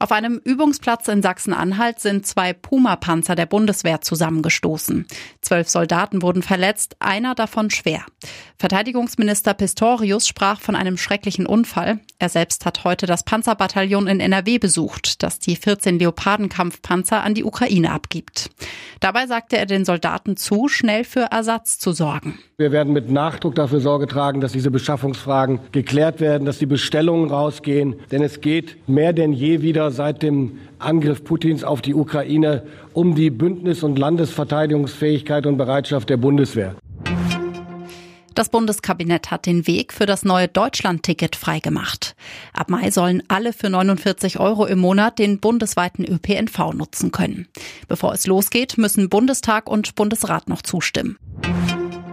Auf einem Übungsplatz in Sachsen-Anhalt sind zwei Puma-Panzer der Bundeswehr zusammengestoßen. Zwölf Soldaten wurden verletzt, einer davon schwer. Verteidigungsminister Pistorius sprach von einem schrecklichen Unfall. Er selbst hat heute das Panzerbataillon in NRW besucht, das die 14 Leopardenkampfpanzer an die Ukraine abgibt. Dabei sagte er den Soldaten zu, schnell für Ersatz zu sorgen. Wir werden mit Nachdruck dafür Sorge tragen, dass diese Beschaffungsfragen geklärt werden, dass die Bestellungen rausgehen, denn es geht mehr denn je wieder seit dem Angriff Putins auf die Ukraine um die Bündnis- und Landesverteidigungsfähigkeit und Bereitschaft der Bundeswehr. Das Bundeskabinett hat den Weg für das neue Deutschland-Ticket freigemacht. Ab Mai sollen alle für 49 Euro im Monat den bundesweiten ÖPNV nutzen können. Bevor es losgeht, müssen Bundestag und Bundesrat noch zustimmen.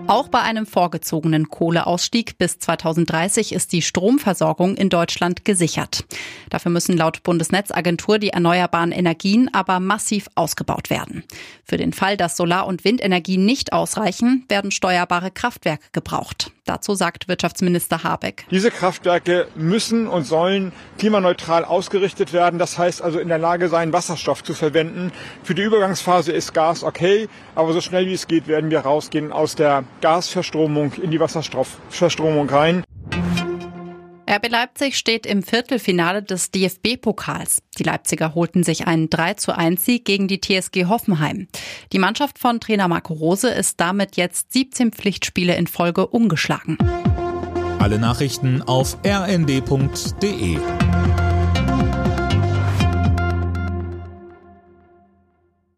Auch bei einem vorgezogenen Kohleausstieg bis 2030 ist die Stromversorgung in Deutschland gesichert. Dafür müssen laut Bundesnetzagentur die erneuerbaren Energien aber massiv ausgebaut werden. Für den Fall, dass Solar- und Windenergie nicht ausreichen, werden steuerbare Kraftwerke gebraucht. Dazu sagt Wirtschaftsminister Habeck. Diese Kraftwerke müssen und sollen klimaneutral ausgerichtet werden. Das heißt also in der Lage sein, Wasserstoff zu verwenden. Für die Übergangsphase ist Gas okay, aber so schnell wie es geht, werden wir rausgehen aus der Gasverstromung in die Wasserstoffverstromung rein. RB Leipzig steht im Viertelfinale des DFB-Pokals. Die Leipziger holten sich einen 3 zu 1 Sieg gegen die TSG Hoffenheim. Die Mannschaft von Trainer Marco Rose ist damit jetzt 17 Pflichtspiele in Folge ungeschlagen. Alle Nachrichten auf rnd.de